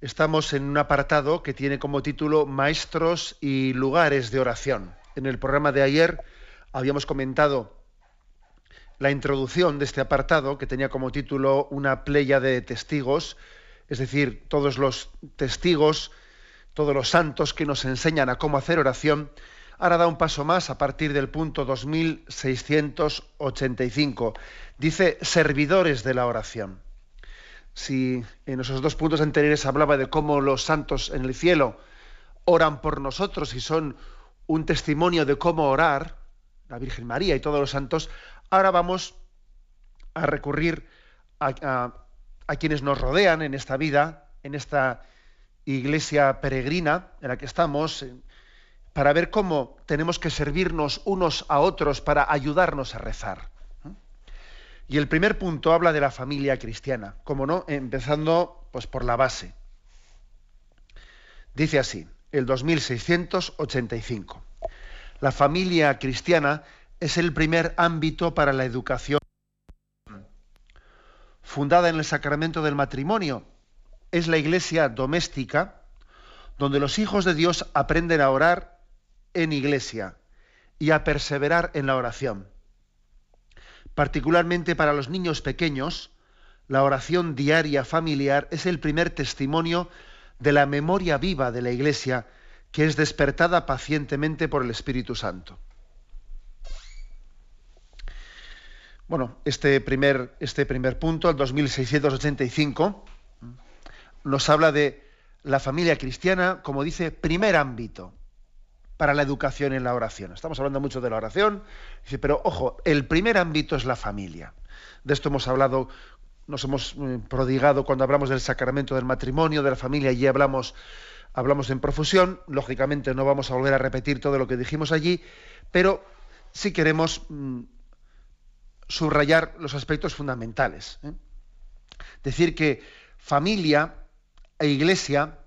Estamos en un apartado que tiene como título Maestros y lugares de oración. En el programa de ayer habíamos comentado la introducción de este apartado que tenía como título una playa de testigos, es decir, todos los testigos, todos los santos que nos enseñan a cómo hacer oración. Ahora da un paso más a partir del punto 2685. Dice servidores de la oración si en esos dos puntos anteriores hablaba de cómo los santos en el cielo oran por nosotros y son un testimonio de cómo orar, la Virgen María y todos los santos, ahora vamos a recurrir a, quienes nos rodean en esta vida, en esta iglesia peregrina en la que estamos, para ver cómo tenemos que servirnos unos a otros para ayudarnos a rezar. Y el primer punto habla de la familia cristiana, como no, empezando pues por la base. Dice así, el 2685. La familia cristiana es el primer ámbito para la educación. Fundada en el sacramento del matrimonio, es la iglesia doméstica donde los hijos de Dios aprenden a orar en iglesia y a perseverar en la oración. Particularmente para los niños pequeños, la oración diaria familiar es el primer testimonio de la memoria viva de la Iglesia que es despertada pacientemente por el Espíritu Santo. Bueno, este primer, este primer punto, el 2685, nos habla de la familia cristiana, como dice, primer ámbito para la educación en la oración. Estamos hablando mucho de la oración, pero ojo, el primer ámbito es la familia. De esto hemos hablado, nos hemos eh, prodigado cuando hablamos del sacramento del matrimonio, de la familia, allí hablamos, hablamos en profusión. Lógicamente no vamos a volver a repetir todo lo que dijimos allí, pero sí queremos mm, subrayar los aspectos fundamentales. ¿eh? Decir que familia e iglesia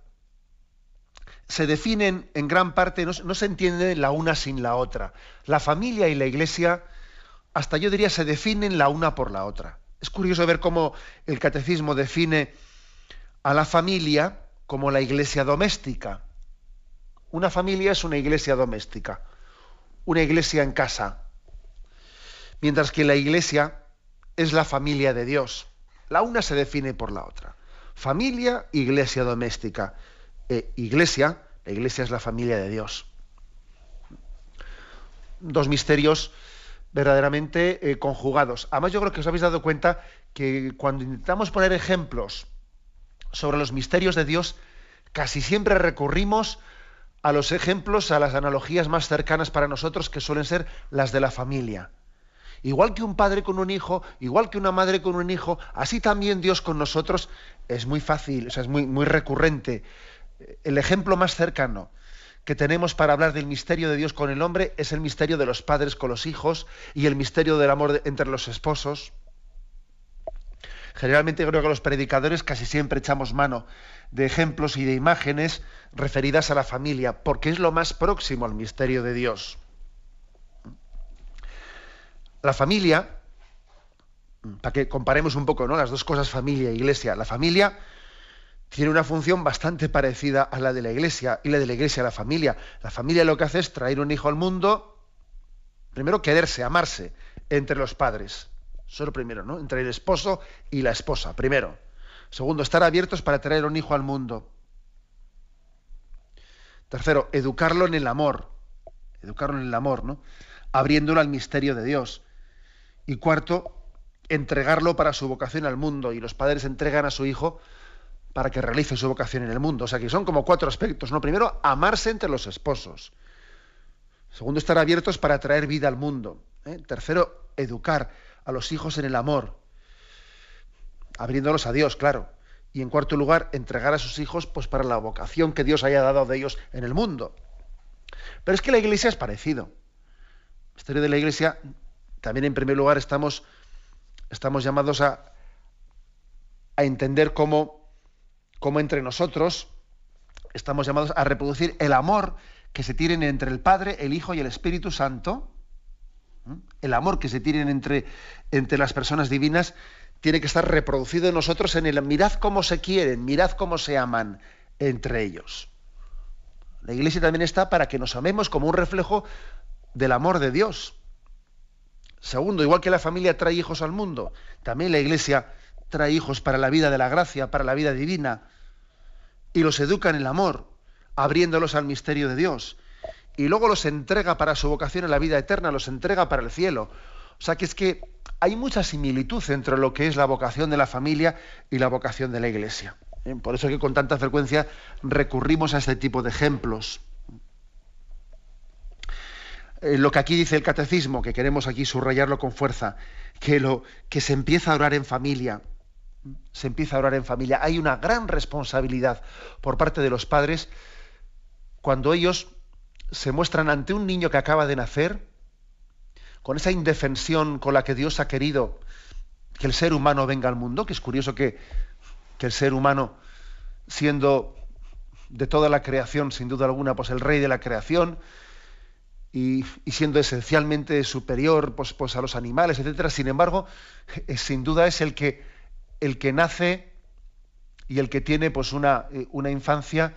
se definen en gran parte, no, se entiende la una sin la otra. La familia y la iglesia, hasta yo diría, se definen la una por la otra. Es curioso ver cómo el catecismo define a la familia como la iglesia doméstica. Una familia es una iglesia doméstica, una iglesia en casa, mientras que la iglesia es la familia de Dios. La una se define por la otra. Familia, iglesia doméstica. E iglesia, la iglesia es la familia de Dios. Dos misterios verdaderamente eh, conjugados. Además, yo creo que os habéis dado cuenta que cuando intentamos poner ejemplos sobre los misterios de Dios, casi siempre recurrimos a los ejemplos, a las analogías más cercanas para nosotros, que suelen ser las de la familia. Igual que un padre con un hijo, igual que una madre con un hijo, así también Dios con nosotros es muy fácil, o sea, es muy recurrente el ejemplo más cercano que tenemos para hablar del misterio de Dios con el hombre es el misterio de los padres con los hijos y el misterio del amor entre los esposos. Generalmente creo que los predicadores casi siempre echamos mano de ejemplos y de imágenes referidas a la familia, porque es lo más próximo al misterio de Dios. La familia, para que comparemos un poco ¿no? las dos cosas, familia e iglesia, la familia tiene una función bastante parecida a la de la iglesia y la de la iglesia a la familia. La familia lo que hace es traer un hijo al mundo, primero quererse, amarse entre los padres. Eso es lo primero, ¿no? Entre el esposo y la esposa, primero. Segundo, estar abiertos para traer un hijo al mundo. Tercero, educarlo en el amor. Educarlo en el amor, ¿no? Abriéndolo al misterio de Dios. Y cuarto, entregarlo para su vocación al mundo. Y los padres entregan a su hijo para que realice su vocación en el mundo. O sea que son como cuatro aspectos. ¿no? Primero, amarse entre los esposos. Segundo, estar abiertos para traer vida al mundo. ¿eh? Tercero, educar a los hijos en el amor, abriéndolos a Dios, claro. Y en cuarto lugar, entregar a sus hijos pues, para la vocación que Dios haya dado de ellos en el mundo. Pero es que la iglesia es parecido. La historia de la iglesia, también en primer lugar estamos, estamos llamados a, a entender cómo, cómo entre nosotros estamos llamados a reproducir el amor que se tienen entre el Padre, el Hijo y el Espíritu Santo. El amor que se tienen entre, entre las personas divinas tiene que estar reproducido en nosotros en el mirad cómo se quieren, mirad cómo se aman entre ellos. La iglesia también está para que nos amemos como un reflejo del amor de Dios. Segundo, igual que la familia trae hijos al mundo, también la iglesia trae hijos para la vida de la gracia, para la vida divina, y los educa en el amor, abriéndolos al misterio de Dios. Y luego los entrega para su vocación en la vida eterna, los entrega para el cielo. O sea que es que hay mucha similitud entre lo que es la vocación de la familia y la vocación de la iglesia. ¿eh? Por eso que con tanta frecuencia recurrimos a este tipo de ejemplos. Eh, lo que aquí dice el catecismo, que queremos aquí subrayarlo con fuerza, que, lo, que se empieza a orar en familia, se empieza a orar en familia. Hay una gran responsabilidad por parte de los padres cuando ellos se muestran ante un niño que acaba de nacer, con esa indefensión con la que Dios ha querido que el ser humano venga al mundo, que es curioso que que el ser humano, siendo de toda la creación, sin duda alguna, pues el rey de la creación, y, siendo esencialmente superior pues, pues, a los animales, etcétera, sin embargo, sin duda es el que, el que nace y el que tiene pues, una, eh, una infancia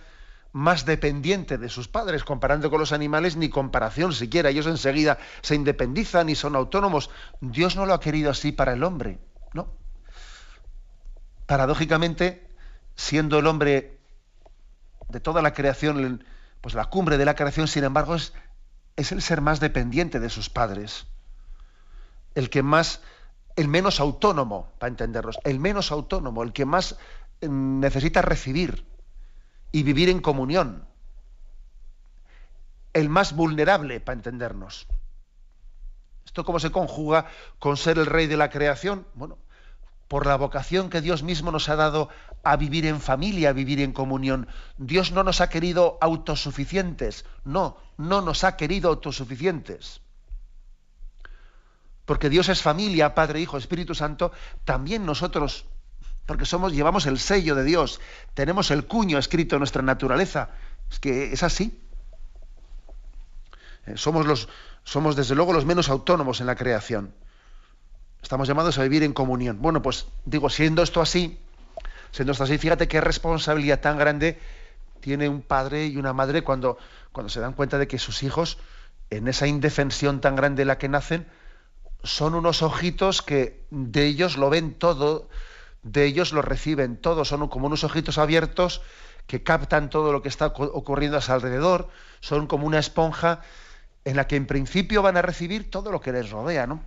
más dependiente de sus padres, comparando con los animales, ni comparación siquiera. Ellos enseguida se independizan y son autónomos. Dios no lo ha querido así para el hombre, ¿no? paradójicamente, siendo el hombre de toda la creación, pues la cumbre de la creación, sin embargo, es, es el ser más dependiente de sus padres, el que más, el menos autónomo, para entenderlos, el menos autónomo, el que más mm, necesita recibir y vivir en comunión, el más vulnerable, para entendernos. ¿Esto cómo se conjuga con ser el rey de la creación? Bueno, por la vocación que Dios mismo nos ha dado a vivir en familia, a vivir en comunión. Dios no nos ha querido autosuficientes, no, no nos ha querido autosuficientes. Porque Dios es familia, Padre, Hijo, Espíritu Santo, también nosotros, porque somos, llevamos el sello de Dios, tenemos el cuño escrito en nuestra naturaleza. Es que es así. Eh, somos, los, somos desde luego los menos autónomos en la creación. Estamos llamados a vivir en comunión. Bueno, pues digo, siendo esto así, siendo esto así, fíjate qué responsabilidad tan grande tiene un padre y una madre cuando, cuando se dan cuenta de que sus hijos, en esa indefensión tan grande en la que nacen, son unos ojitos que de ellos lo ven todo, de ellos lo reciben todo, son como unos ojitos abiertos que captan todo lo que está ocurriendo a su alrededor, son como una esponja en la que en principio van a recibir todo lo que les rodea, ¿no?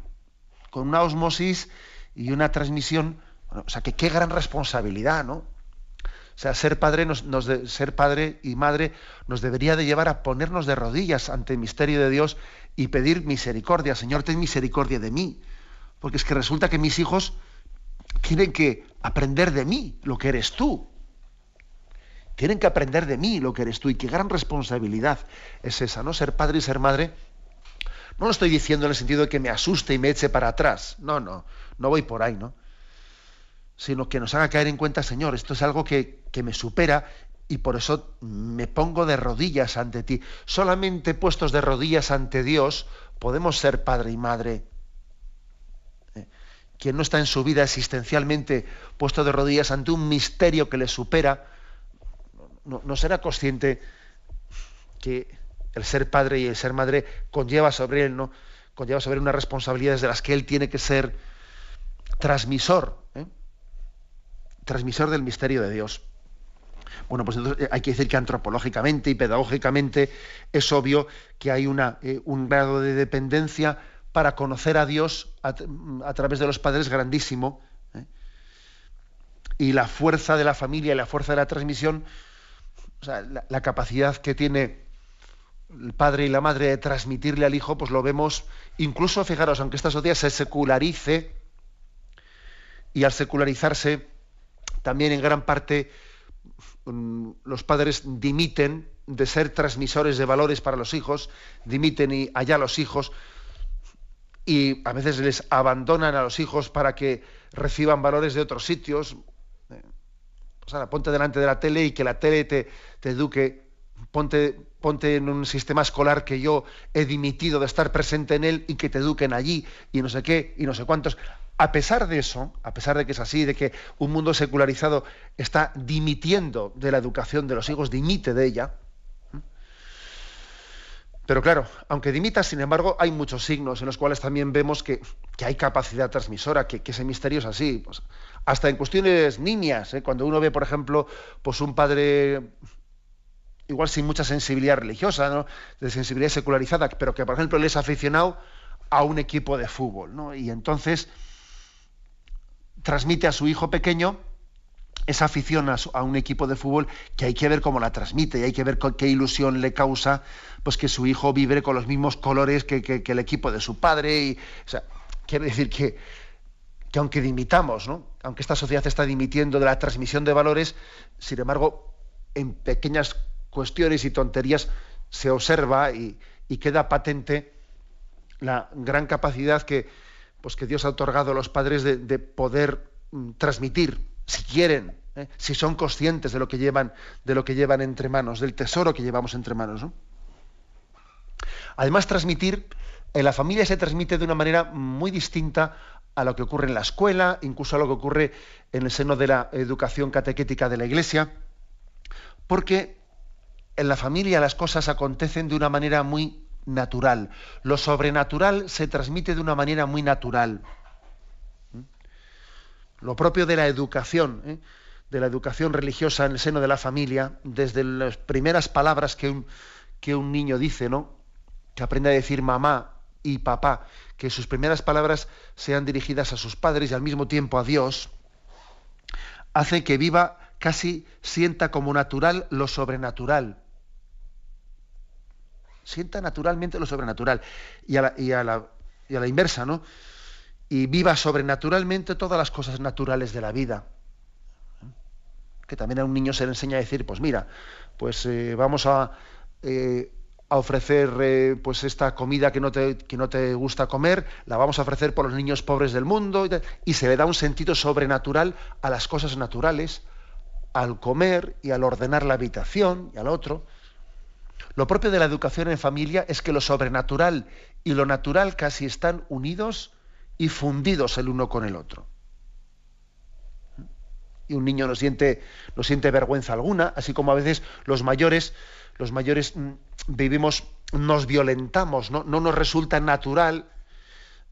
con una osmosis y una transmisión. o sea, que qué gran responsabilidad, ¿no? O sea, ser padre, nos, ser padre y madre nos debería de llevar a ponernos de rodillas ante el misterio de Dios y pedir misericordia. Señor, ten misericordia de mí. Porque es que resulta que mis hijos tienen que aprender de mí lo que eres tú. Tienen que aprender de mí lo que eres tú. Y qué gran responsabilidad es esa, ¿no? Ser padre y ser madre no lo estoy diciendo en el sentido de que me asuste y me eche para atrás. No, no, no voy por ahí, ¿no? Sino que nos haga caer en cuenta, Señor, esto es algo que, me supera y por eso me pongo de rodillas ante ti. Solamente puestos de rodillas ante Dios podemos ser padre y madre. Eh, quien no está en su vida existencialmente puesto de rodillas ante un misterio que le supera, no será consciente que el ser padre y el ser madre conlleva sobre él, ¿no? Conlleva sobre él unas responsabilidades de las que él tiene que ser transmisor. Transmisor del misterio de Dios. Bueno, pues entonces eh, hay que decir que antropológicamente y pedagógicamente es obvio que hay una, eh, un grado de dependencia para conocer a Dios a, través de los padres grandísimo. Y la fuerza de la familia y la fuerza de la transmisión, o sea, la capacidad que tiene el padre y la madre de transmitirle al hijo, pues lo vemos, incluso, fijaros, aunque esta sociedad se secularice, y al secularizarse, también en gran parte mm, los padres dimiten de ser transmisores de valores para los hijos, dimiten y allá los hijos, y a veces les abandonan a los hijos para que reciban valores de otros sitios. O sea, ponte delante de la tele y que la tele te, te eduque. Ponte, en un sistema escolar que yo he dimitido de estar presente en él y que te eduquen allí y no sé qué y no sé cuántos. A pesar de eso, a pesar de que es así, de que un mundo secularizado está dimitiendo de la educación de los hijos, dimite de ella, pero claro, aunque dimita, sin embargo, hay muchos signos en los cuales también vemos que, hay capacidad transmisora, que, ese misterio es así. Pues, hasta en cuestiones niñas, ¿eh? cuando uno ve, por ejemplo, pues un padre igual sin mucha sensibilidad religiosa, ¿no? de sensibilidad secularizada, pero que, por ejemplo, él es aficionado a un equipo de fútbol, ¿no? y entonces transmite a su hijo pequeño esa afición a, un equipo de fútbol que hay que ver cómo la transmite y hay que ver qué ilusión le causa pues que su hijo vibre con los mismos colores que, el equipo de su padre. O sea, quiere decir que, que aunque dimitamos, ¿no? aunque esta sociedad está dimitiendo de la transmisión de valores, sin embargo, en pequeñas cuestiones y tonterías se observa y, queda patente la gran capacidad que, pues que Dios ha otorgado a los padres de, poder mm, transmitir, si quieren, ¿eh? si son conscientes de lo que llevan, de lo que llevan entre manos, del tesoro que llevamos entre manos. ¿no? Además, transmitir, en la familia se transmite de una manera muy distinta a lo que ocurre en la escuela, incluso a lo que ocurre en el seno de la educación catequética de la Iglesia, porque en la familia las cosas acontecen de una manera muy natural. Lo sobrenatural se transmite de una manera muy natural. ¿Mm? Lo propio de la educación, ¿eh? de la educación religiosa en el seno de la familia, desde las primeras palabras que un, que un niño dice, ¿no? que aprenda a decir mamá y papá, que sus primeras palabras sean dirigidas a sus padres y al mismo tiempo a Dios, hace que viva casi sienta como natural lo sobrenatural. Sienta naturalmente lo sobrenatural. Y a la, inversa, ¿no? Y viva sobrenaturalmente todas las cosas naturales de la vida. Que también a un niño se le enseña a decir, pues mira, pues eh, vamos a eh, ofrecer eh, pues esta comida que no, te, que no te gusta comer, la vamos a ofrecer por los niños pobres del mundo, y, se le da un sentido sobrenatural a las cosas naturales, al comer y al ordenar la habitación y al otro. Lo propio de la educación en familia es que lo sobrenatural y lo natural casi están unidos y fundidos el uno con el otro. Y un niño no siente, no siente vergüenza alguna, así como a veces los mayores los mayores mm, vivimos, nos violentamos, ¿no? no nos resulta natural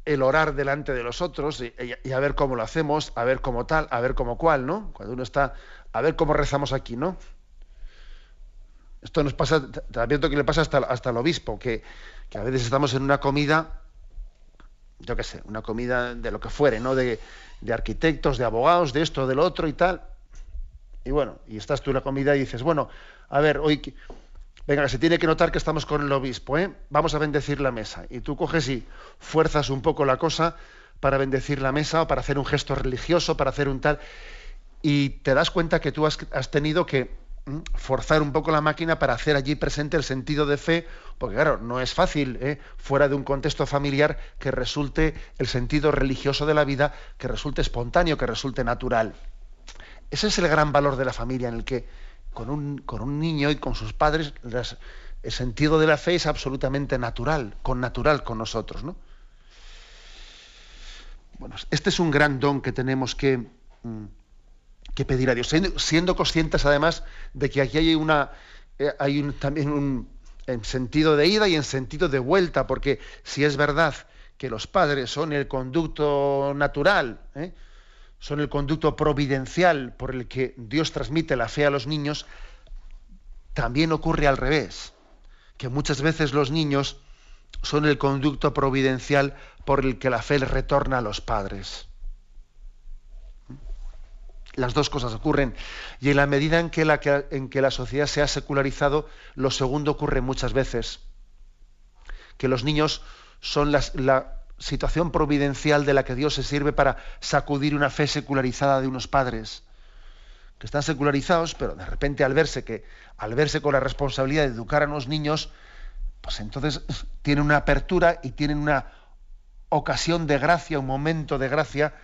el orar delante de los otros y, a ver cómo lo hacemos, a ver cómo tal, a ver cómo cual, ¿no? Cuando uno está, a ver cómo rezamos aquí, ¿no? Esto nos pasa, también que le pasa hasta, hasta al obispo, que, que, a veces estamos en una comida, yo qué sé, una comida de lo que fuere, ¿no? De, de arquitectos, de abogados, de esto, de lo otro y tal. Y bueno, y estás tú en la comida y dices, bueno, a ver, hoy venga, se tiene que notar que estamos con el obispo, ¿eh? vamos a bendecir la mesa. Y tú coges y fuerzas un poco la cosa para bendecir la mesa o para hacer un gesto religioso, para hacer un tal... Y te das cuenta que tú has, tenido que forzar un poco la máquina para hacer allí presente el sentido de fe, porque claro, no es fácil, ¿eh? fuera de un contexto familiar, que resulte el sentido religioso de la vida, que resulte espontáneo, que resulte natural. Ese es el gran valor de la familia en el que con un, con un niño y con sus padres, el sentido de la fe es absolutamente natural, con natural con nosotros. ¿no? Bueno, este es un gran don que tenemos que, mm, que pedir a Dios, siendo, conscientes además de que aquí hay, una, eh, hay un, también un en sentido de ida y en sentido de vuelta, porque si es verdad que los padres son el conducto natural, ¿eh? son el conducto providencial por el que Dios transmite la fe a los niños, también ocurre al revés, que muchas veces los niños son el conducto providencial por el que la fe retorna a los padres. Las dos cosas ocurren. Y en la medida en que la, en que la sociedad se ha secularizado, lo segundo ocurre muchas veces. Que los niños son la, situación providencial de la que Dios se sirve para sacudir una fe secularizada de unos padres. que están secularizados, pero de repente al verse que al verse con la responsabilidad de educar a los niños, pues entonces tienen una apertura y tienen una ocasión de gracia, un momento de gracia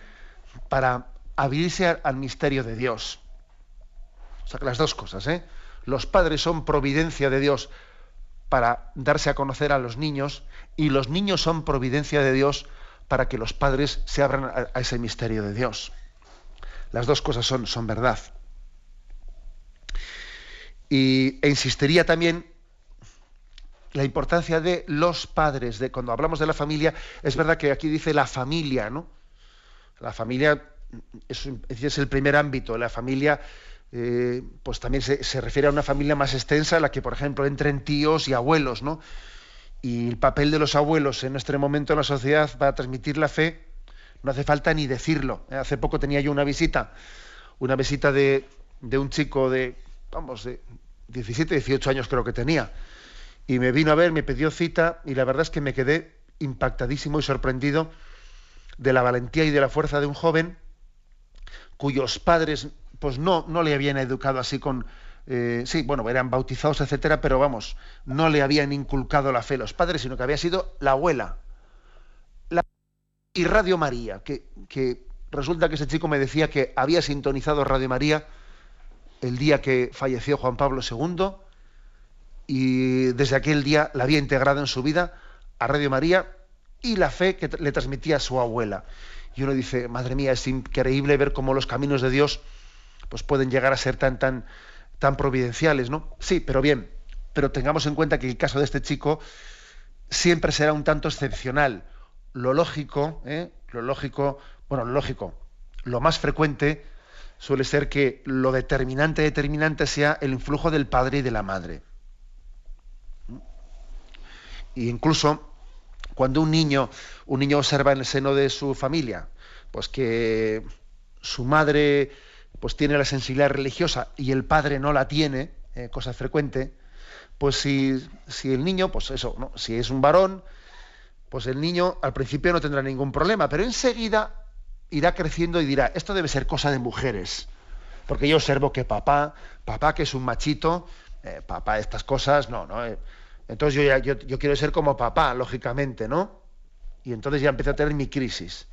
para abrirse al misterio de Dios. O sea las dos cosas, ¿eh? Los padres son providencia de Dios para darse a conocer a los niños y los niños son providencia de Dios para que los padres se abran a, ese misterio de Dios. Las dos cosas son, son verdad. Y, e insistiría también la importancia de los padres, de cuando hablamos de la familia, es verdad que aquí dice la familia, ¿no? La familia es, es el primer ámbito, la familia eh, pues también se, refiere a una familia más extensa, en la que, por ejemplo, entren tíos y abuelos, ¿no? Y el papel de los abuelos en este momento en la sociedad para transmitir la fe, no hace falta ni decirlo. ¿eh? Hace poco tenía yo una visita, una visita de, de un chico de, vamos, de 17, 18 años creo que tenía, y me vino a ver, me pidió cita, y la verdad es que me quedé impactadísimo y sorprendido de la valentía y de la fuerza de un joven cuyos padres pues no, no le habían educado así con, eh, sí, bueno, eran bautizados, etcétera, pero vamos, no le habían inculcado la fe los padres, sino que había sido la abuela. y Radio María, que, que, resulta que ese chico me decía que había sintonizado Radio María el día que falleció Juan Pablo II y desde aquel día la había integrado en su vida a Radio María y la fe que le transmitía a su abuela. Y uno dice, madre mía, es increíble ver cómo los caminos de Dios pues pueden llegar a ser tan, tan, tan providenciales, ¿no? Sí, pero bien, pero tengamos en cuenta que el caso de este chico siempre será un tanto excepcional. Lo lógico, ¿eh? lo lógico, bueno, lo lógico, lo más frecuente suele ser que lo determinante, determinante sea el influjo del padre y de la madre. Y incluso cuando un niño, un niño observa en el seno de su familia, pues que su madre pues tiene la sensibilidad religiosa y el padre no la tiene, eh, cosa frecuente, pues si, si, el niño, pues eso, ¿no? si es un varón, pues el niño al principio no tendrá ningún problema, pero enseguida irá creciendo y dirá, esto debe ser cosa de mujeres, porque yo observo que papá, papá que es un machito, eh, papá estas cosas, no, no. Eh, entonces yo, yo, yo quiero ser como papá, lógicamente, ¿no? Y entonces ya empiezo a tener mi crisis.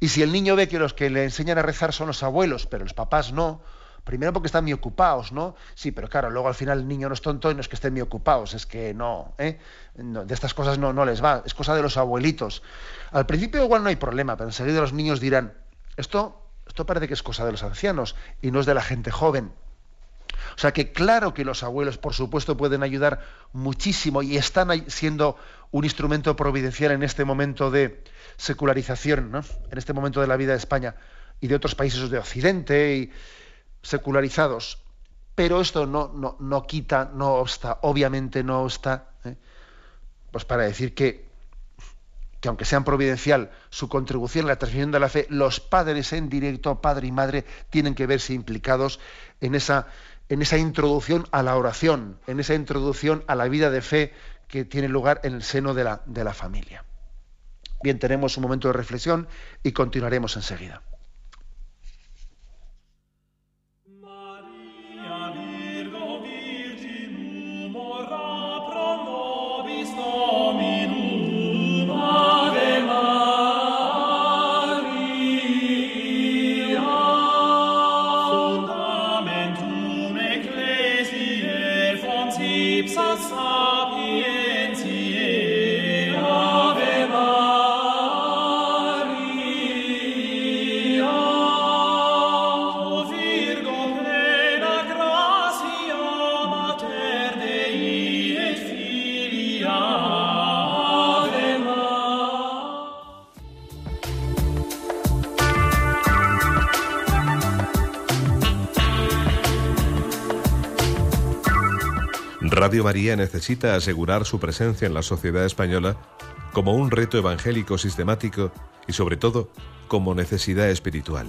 Y si el niño ve que los que le enseñan a rezar son los abuelos, pero los papás no, primero porque están muy ocupados, ¿no? Sí, pero claro, luego al final el niño no es tonto y no es que estén muy ocupados, es que no, ¿eh? de estas cosas no, no les va, es cosa de los abuelitos. Al principio igual no hay problema, pero enseguida los niños dirán, esto, esto parece que es cosa de los ancianos y no es de la gente joven. O sea que claro que los abuelos, por supuesto, pueden ayudar muchísimo y están siendo un instrumento providencial en este momento de secularización, ¿no? en este momento de la vida de España y de otros países de Occidente y secularizados. Pero esto no, no, no quita, no obsta, obviamente no obsta, ¿eh? pues para decir que, que aunque sean providencial su contribución a la transmisión de la fe, los padres en directo, padre y madre, tienen que verse implicados en esa en esa introducción a la oración, en esa introducción a la vida de fe que tiene lugar en el seno de la, de la familia. Bien, tenemos un momento de reflexión y continuaremos enseguida. Radio María necesita asegurar su presencia en la sociedad española como un reto evangélico sistemático y sobre todo como necesidad espiritual.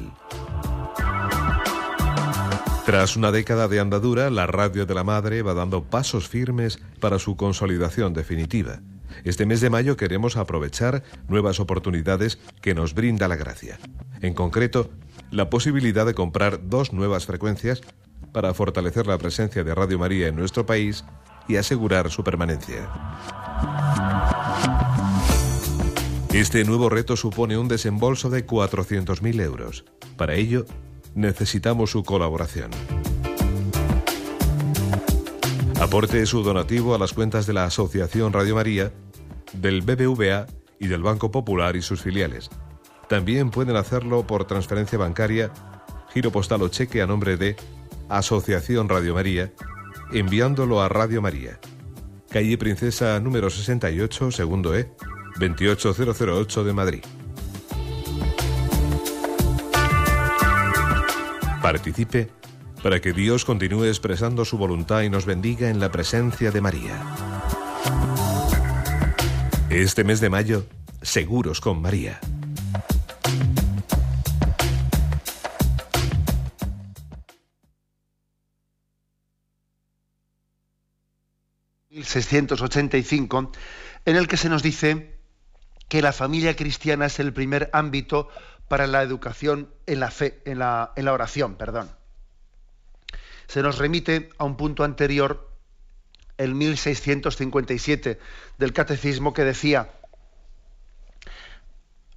Tras una década de andadura, la Radio de la Madre va dando pasos firmes para su consolidación definitiva. Este mes de mayo queremos aprovechar nuevas oportunidades que nos brinda la gracia. En concreto, la posibilidad de comprar dos nuevas frecuencias para fortalecer la presencia de Radio María en nuestro país y asegurar su permanencia. Este nuevo reto supone un desembolso de 400.000 euros. Para ello, necesitamos su colaboración. Aporte su donativo a las cuentas de la Asociación Radio María, del BBVA y del Banco Popular y sus filiales. También pueden hacerlo por transferencia bancaria, giro postal o cheque a nombre de Asociación Radio María, enviándolo a Radio María, calle Princesa número 68, segundo E, 28008 de Madrid. Participe para que Dios continúe expresando su voluntad y nos bendiga en la presencia de María. Este mes de mayo, seguros con María. ...1685... en el que se nos dice que la familia cristiana es el primer ámbito para la educación en la fe, en la, en la oración, perdón. Se nos remite a un punto anterior, el 1657 del Catecismo, que decía,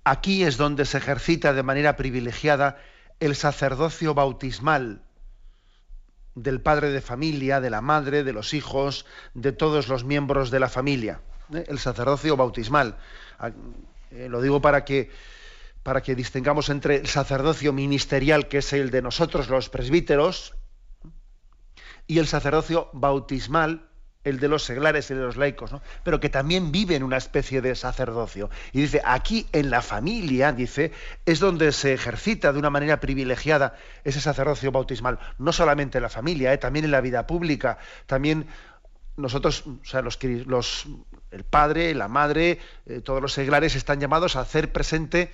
aquí es donde se ejercita de manera privilegiada el sacerdocio bautismal del padre de familia, de la madre, de los hijos, de todos los miembros de la familia. ¿eh? El sacerdocio bautismal. Ah, eh, lo digo para que para que distingamos entre el sacerdocio ministerial, que es el de nosotros los presbíteros, y el sacerdocio bautismal, el de los seglares y de los laicos, ¿no? pero que también vive en una especie de sacerdocio. Y dice, aquí en la familia, dice, es donde se ejercita de una manera privilegiada ese sacerdocio bautismal. No solamente en la familia, ¿eh? también en la vida pública, también nosotros, o sea, los, los el padre, la madre, eh, todos los seglares están llamados a hacer presente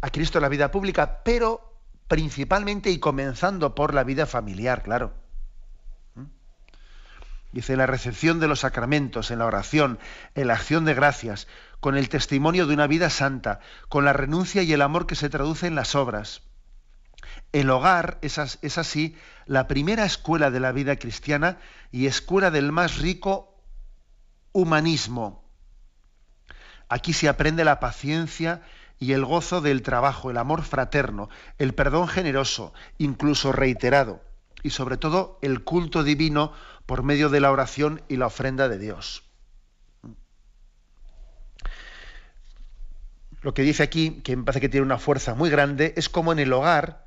a Cristo en la vida pública, pero principalmente y comenzando por la vida familiar, claro. Dice, la recepción de los sacramentos, en la oración, en la acción de gracias, con el testimonio de una vida santa, con la renuncia y el amor que se traduce en las obras. El hogar es así la primera escuela de la vida cristiana y escuela del más rico humanismo. Aquí se aprende la paciencia y el gozo del trabajo, el amor fraterno, el perdón generoso, incluso reiterado, y sobre todo el culto divino por medio de la oración y la ofrenda de Dios. Lo que dice aquí, que me parece que tiene una fuerza muy grande, es como en el hogar,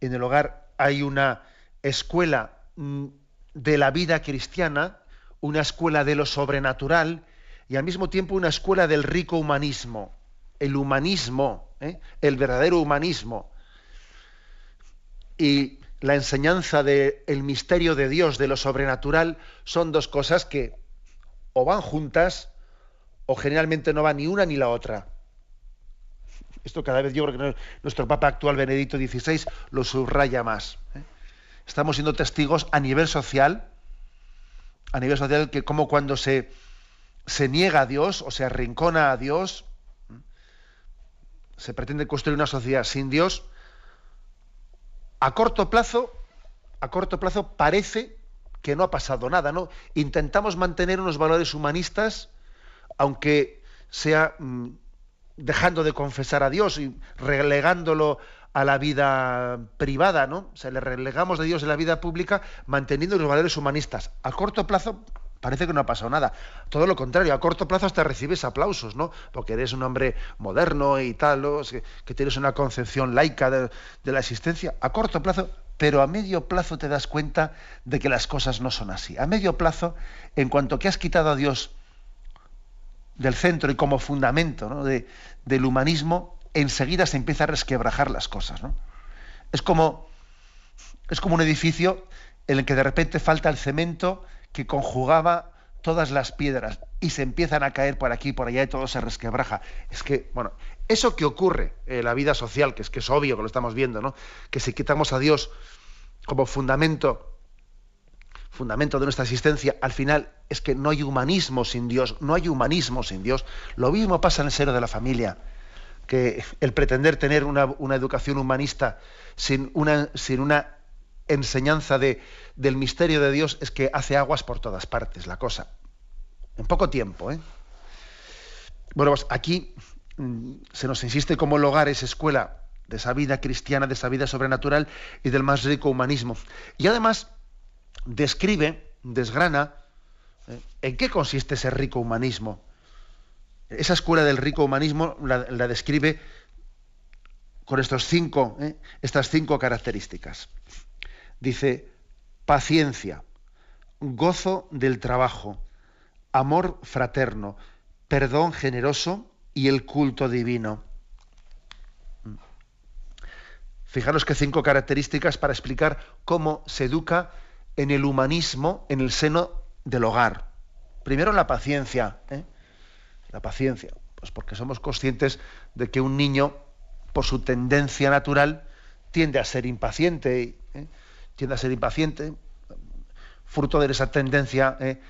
en el hogar hay una escuela mm, de la vida cristiana, una escuela de lo sobrenatural y al mismo tiempo una escuela del rico humanismo el humanismo, ¿eh? el verdadero humanismo, y la enseñanza del misterio de Dios, de lo sobrenatural, son dos cosas que o van juntas o generalmente no van ni una ni la otra. Esto cada vez yo creo que nuestro Papa actual, Benedicto XVI, lo subraya más. ¿eh? Estamos siendo testigos a nivel social, a nivel social, que como cuando se, se niega a Dios o se arrincona a Dios, se pretende construir una sociedad sin Dios, a corto plazo, a corto plazo parece que no ha pasado nada, ¿no? Intentamos mantener unos valores humanistas, aunque sea mm, dejando de confesar a Dios y relegándolo a la vida privada, ¿no? O le relegamos de Dios en la vida pública manteniendo los valores humanistas. A corto plazo parece que no ha pasado nada. Todo lo contrario, a corto plazo hasta recibes aplausos, ¿no? Porque eres un hombre moderno y tal, que, tienes una concepción laica de, la existencia. A corto plazo, pero a medio plazo te das cuenta de que las cosas no son así. A medio plazo, en cuanto que has quitado a Dios del centro y como fundamento de, del humanismo, enseguida se empieza a resquebrajar las cosas, ¿no? Es como, es como un edificio en el que de repente falta el cemento que conjugaba todas las piedras y se empiezan a caer por aquí por allá y todo se resquebraja. Es que, bueno, eso que ocurre en la vida social, que es que es obvio que lo estamos viendo, ¿no? Que si quitamos a Dios como fundamento, fundamento de nuestra existencia, al final es que no hay humanismo sin Dios, no hay humanismo sin Dios. Lo mismo pasa en el seno de la familia. que el pretender tener una, educación humanista sin una, sin una enseñanza de, del misterio de Dios es que hace aguas por todas partes la cosa. En poco tiempo. ¿eh? Bueno, pues aquí mm, se nos insiste como el hogar es escuela de esa vida cristiana, de esa vida sobrenatural y del más rico humanismo. Y además describe, desgrana, ¿eh? en qué consiste ese rico humanismo. Esa escuela del rico humanismo la, describe con estos cinco, ¿eh? estas cinco características. Dice, paciencia, gozo del trabajo, amor fraterno, perdón generoso y el culto divino. Fijaros que cinco características para explicar cómo se educa en el humanismo en el seno del hogar. Primero la paciencia. ¿eh? La paciencia. Pues porque somos conscientes de que un niño, por su tendencia natural, tiende a ser impaciente. ¿eh? Tiende a ser impaciente. Fruto de esa tendencia ¿eh?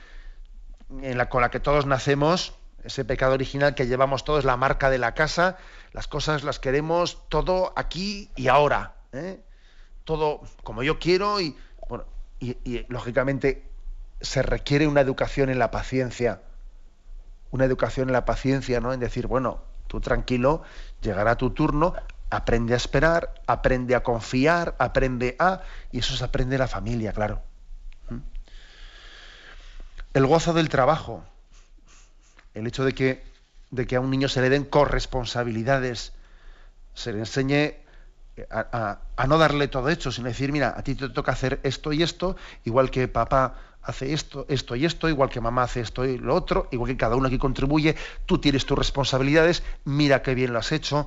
con la que todos nacemos, ese pecado original que llevamos todos, la marca de la casa, las cosas las queremos todo aquí y ahora. ¿eh? Todo como yo quiero y, bueno, y, lógicamente se requiere una educación en la paciencia. Una educación en la paciencia, ¿no? En decir, bueno, tú tranquilo, llegará tu turno, aprende a esperar, aprende a confiar, aprende a. Y eso se aprende en la familia, claro. ¿Mm? El gozo del trabajo. El hecho de que de que a un niño se le den corresponsabilidades, se le enseñe a, no darle todo hecho, sino decir, mira, a ti te toca hacer esto y esto, igual que papá hace esto, esto y esto, igual que mamá hace esto y lo otro, igual que cada uno aquí contribuye, tú tienes tus responsabilidades, mira qué bien lo has hecho,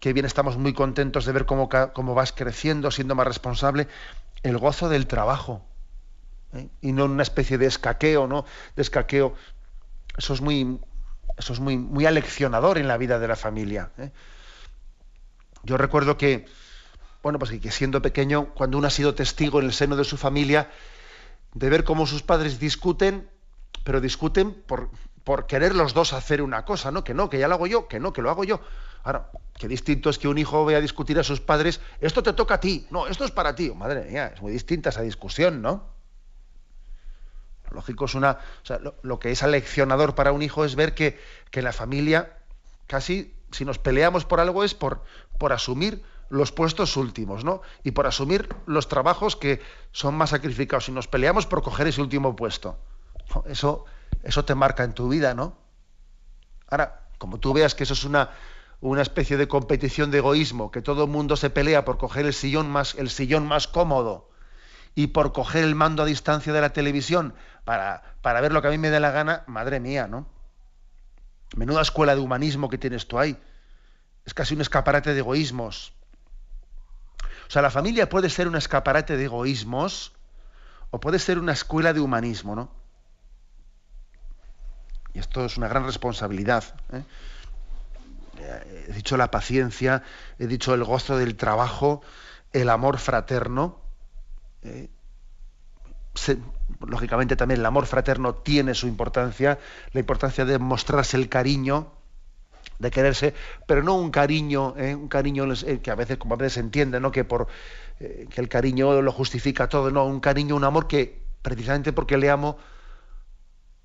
qué bien estamos muy contentos de ver cómo, cómo vas creciendo, siendo más responsable, el gozo del trabajo. ¿eh? Y no una especie de escaqueo, ¿no? De escaqueo. Eso es muy, eso es muy, muy aleccionador en la vida de la familia. ¿eh? Yo recuerdo que, bueno, pues que siendo pequeño, cuando uno ha sido testigo en el seno de su familia, de ver cómo sus padres discuten, pero discuten por, por querer los dos hacer una cosa, ¿no? Que no, que ya lo hago yo, que no, que lo hago yo. Ahora, qué distinto es que un hijo vea discutir a sus padres, esto te toca a ti, no, esto es para ti. Madre mía, es muy distinta esa discusión, ¿no? lógico es una. lo, que es aleccionador para un hijo es ver que, que, la familia, casi, si nos peleamos por algo, es por, por asumir los puestos últimos, ¿no? Y por asumir los trabajos que son más sacrificados. Si nos peleamos por coger ese último puesto. Eso, eso te marca en tu vida, ¿no? Ahora, como tú veas que eso es una, una especie de competición de egoísmo, que todo el mundo se pelea por coger el sillón más, el sillón más cómodo y por coger el mando a distancia de la televisión para, para ver lo que a mí me dé la gana, madre mía, ¿no? Menuda escuela de humanismo que tienes tú ahí. Es casi un escaparate de egoísmos. O sea, la familia puede ser un escaparate de egoísmos o puede ser una escuela de humanismo, ¿no? Y esto es una gran responsabilidad. ¿eh? He dicho la paciencia, he dicho el gozo del trabajo, el amor fraterno. ¿eh? lógicamente también el amor fraterno tiene su importancia, la importancia de mostrarse el cariño, de quererse, pero no un cariño, ¿eh? un cariño eh, que a veces, como a veces se entiende, ¿no? que por que el cariño lo justifica todo, no, un cariño, un amor que precisamente porque le amo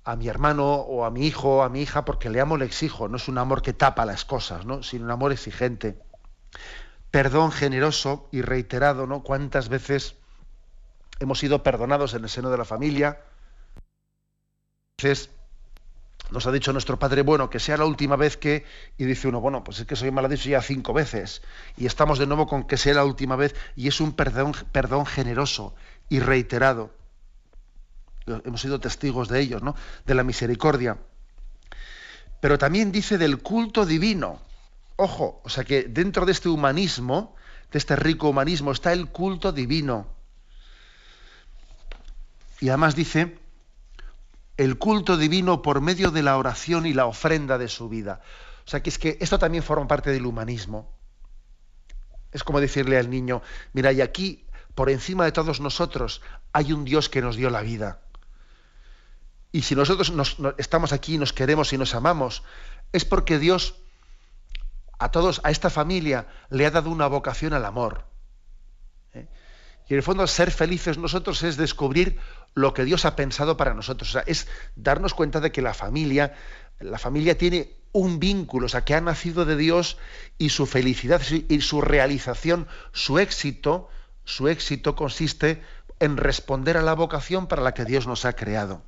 a mi hermano o a mi hijo o a mi hija, porque le amo le exijo, no es un amor que tapa las cosas, ¿no? sino un amor exigente. Perdón generoso y reiterado, ¿no? Cuántas veces hemos sido perdonados en el seno de la familia. Entonces, nos ha dicho nuestro Padre, bueno, que sea la última vez que, y dice uno, bueno, pues es que soy maladizo ya cinco veces, y estamos de nuevo con que sea la última vez, y es un perdón, perdón generoso y reiterado. Hemos sido testigos de ellos, ¿no? De la misericordia. Pero también dice del culto divino. Ojo, o sea que dentro de este humanismo, de este rico humanismo, está el culto divino. Y además dice el culto divino por medio de la oración y la ofrenda de su vida. O sea que es que esto también forma parte del humanismo. Es como decirle al niño, mira, y aquí, por encima de todos nosotros, hay un Dios que nos dio la vida. Y si nosotros estamos aquí, nos queremos y nos amamos, es porque Dios a todos, a esta familia, le ha dado una vocación al amor. ¿eh? Y en el fondo, ser felices nosotros es descubrir lo que Dios ha pensado para nosotros. Es darnos cuenta de que la familia, la familia tiene un vínculo, o sea, que ha nacido de Dios y su felicidad y su realización, su éxito, su éxito consiste en responder a la vocación para la que Dios nos ha creado.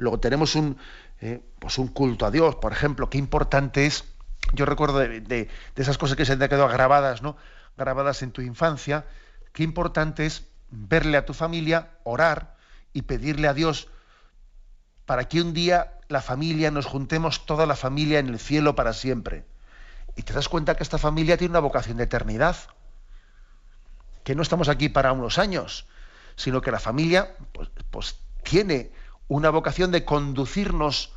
Luego tenemos un, eh, pues un culto a Dios, por ejemplo, qué importante es, yo recuerdo de, esas cosas que se te han quedado grabadas, ¿no? grabadas en tu infancia, qué importante es verle a tu familia, orar y pedirle a Dios para que un día la familia nos juntemos toda la familia en el cielo para siempre. Y te das cuenta que esta familia tiene una vocación de eternidad, que no estamos aquí para unos años, sino que la familia pues, pues tiene una vocación de conducirnos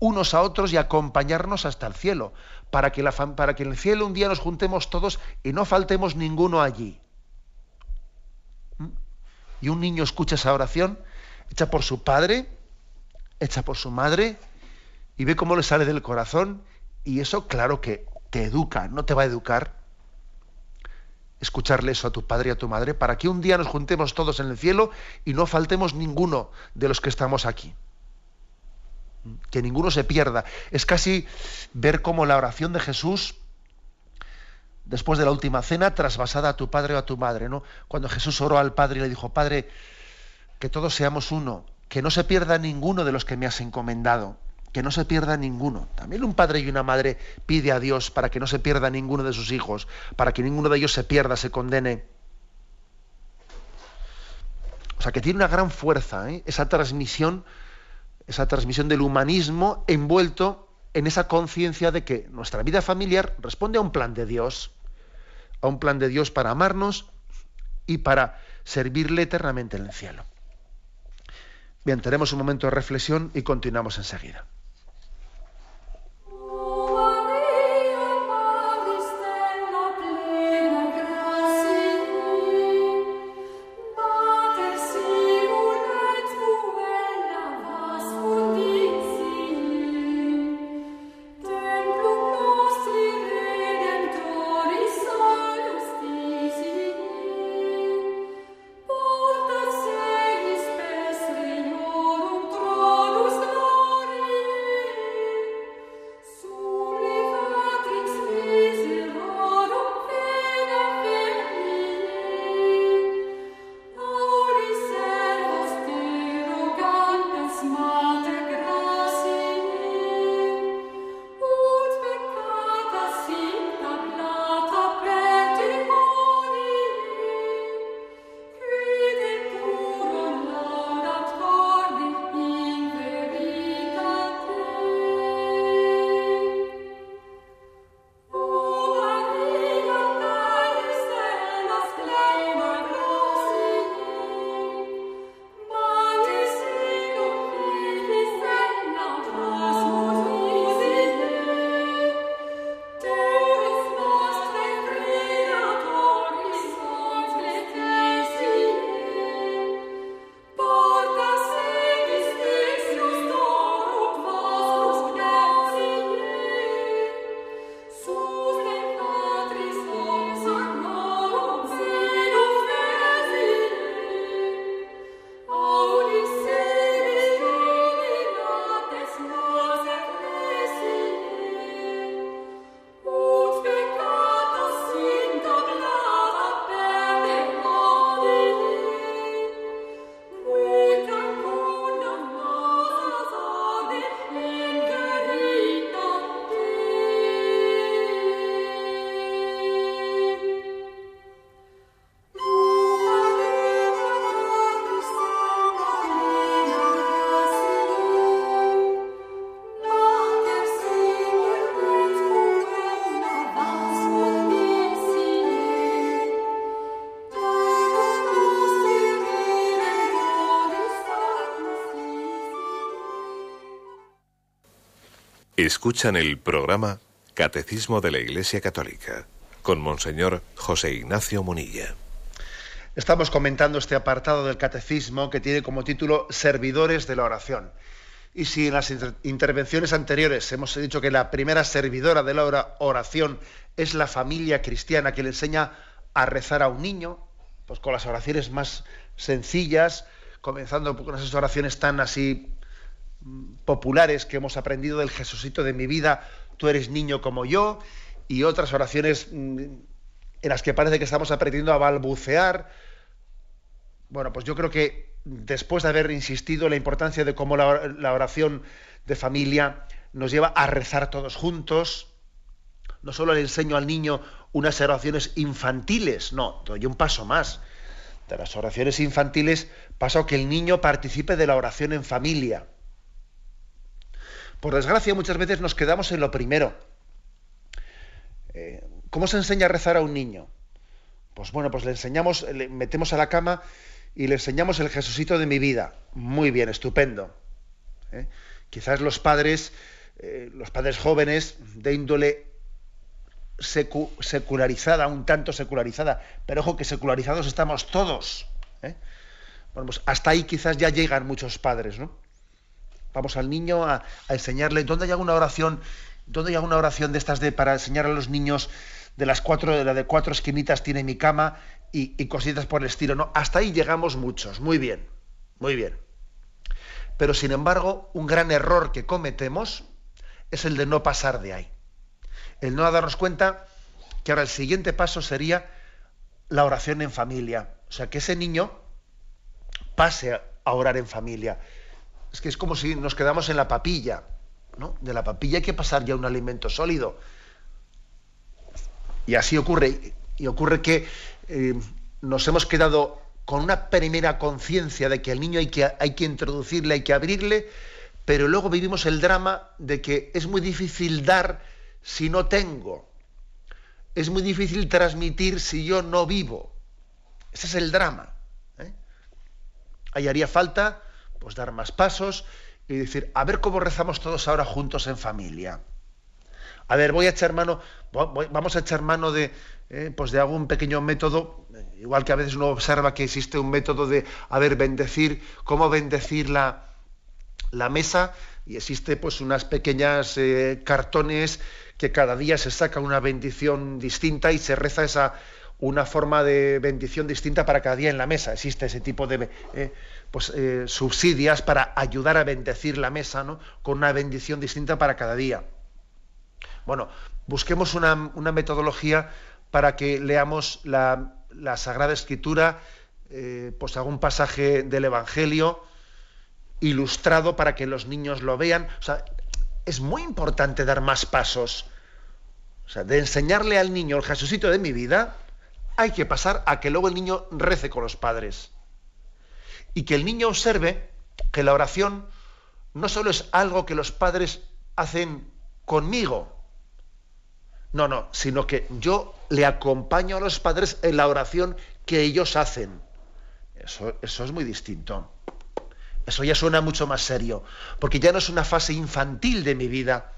unos a otros y acompañarnos hasta el cielo, para que, para que en el cielo un día nos juntemos todos y no faltemos ninguno allí. ¿Mm? Y un niño escucha esa oración hecha por su padre, hecha por su madre, y ve cómo le sale del corazón, y eso claro que te educa, no te va a educar escucharle eso a tu padre y a tu madre, para que un día nos juntemos todos en el cielo y no faltemos ninguno de los que estamos aquí. Que ninguno se pierda. Es casi ver cómo la oración de Jesús, después de la última cena, trasvasada a tu padre o a tu madre, ¿no? Cuando Jesús oró al Padre y le dijo, Padre, que todos seamos uno, que no se pierda ninguno de los que me has encomendado que no se pierda ninguno. También un padre y una madre pide a Dios para que no se pierda ninguno de sus hijos, para que ninguno de ellos se pierda, se condene. O sea que tiene una gran fuerza ¿eh? esa transmisión, esa transmisión del humanismo envuelto en esa conciencia de que nuestra vida familiar responde a un plan de Dios, a un plan de Dios para amarnos y para servirle eternamente en el cielo. Bien, tenemos un momento de reflexión y continuamos enseguida. Escuchan el programa Catecismo de la Iglesia Católica con Monseñor José Ignacio Munilla. Estamos comentando este apartado del Catecismo que tiene como título Servidores de la Oración. Y si en las intervenciones anteriores hemos dicho que la primera servidora de la oración es la familia cristiana que le enseña a rezar a un niño, pues con las oraciones más sencillas, comenzando con esas oraciones tan así populares que hemos aprendido del Jesucito de mi vida, tú eres niño como yo, y otras oraciones mm, en las que parece que estamos aprendiendo a balbucear. Bueno, pues yo creo que después de haber insistido en la importancia de cómo la, oración de familia nos lleva a rezar todos juntos, no solo le enseño al niño unas oraciones infantiles, no, doy un paso más. De las oraciones infantiles paso a que el niño participe de la oración en familia. Por desgracia, muchas veces nos quedamos en lo primero. Eh, ¿Cómo se enseña a rezar a un niño? Pues bueno, pues le enseñamos, le metemos a la cama y le enseñamos el Jesucito de mi vida. Muy bien, estupendo. ¿eh? Quizás los padres, eh, los padres jóvenes de índole secularizada, un tanto secularizada, pero ojo que secularizados estamos todos. Bueno, pues hasta ahí quizás ya llegan muchos padres, ¿no? Vamos al niño a, enseñarle dónde hay alguna oración, dónde hay alguna oración de estas de para enseñar a los niños de las cuatro, de la de cuatro esquinitas tiene mi cama y, cositas por el estilo. No, hasta ahí llegamos muchos. Muy bien, muy bien. Pero sin embargo, un gran error que cometemos es el de no pasar de ahí. El no darnos cuenta que ahora el siguiente paso sería la oración en familia. O sea, que ese niño pase a orar en familia. Es que es como si nos quedamos en la papilla. ¿no? De la papilla hay que pasar ya un alimento sólido. Y así ocurre. Y ocurre que eh, nos hemos quedado con una primera conciencia de que al niño hay que, hay que introducirle, hay que abrirle, pero luego vivimos el drama de que es muy difícil dar si no tengo. Es muy difícil transmitir si yo no vivo. Ese es el drama. ¿eh? Ahí haría falta pues dar más pasos y decir, a ver cómo rezamos todos ahora juntos en familia. A ver, voy a echar mano, vamos a echar mano de, eh, pues de algún pequeño método, igual que a veces uno observa que existe un método de, a ver, bendecir, cómo bendecir la, mesa, y existe pues unas pequeñas eh, cartones que cada día se saca una bendición distinta y se reza esa una forma de bendición distinta para cada día en la mesa. Existe ese tipo de eh, pues, subsidias para ayudar a bendecir la mesa, ¿no? Con una bendición distinta para cada día. Bueno, busquemos una, metodología para que leamos la, Sagrada Escritura, eh, pues algún pasaje del Evangelio ilustrado para que los niños lo vean. O sea, es muy importante dar más pasos. O sea, de enseñarle al niño el Jesucito de mi vida, hay que pasar a que luego el niño rece con los padres. Y que el niño observe que la oración no solo es algo que los padres hacen conmigo, no, no, sino que yo le acompaño a los padres en la oración que ellos hacen. Eso, eso es muy distinto. Eso ya suena mucho más serio, porque ya no es una fase infantil de mi vida.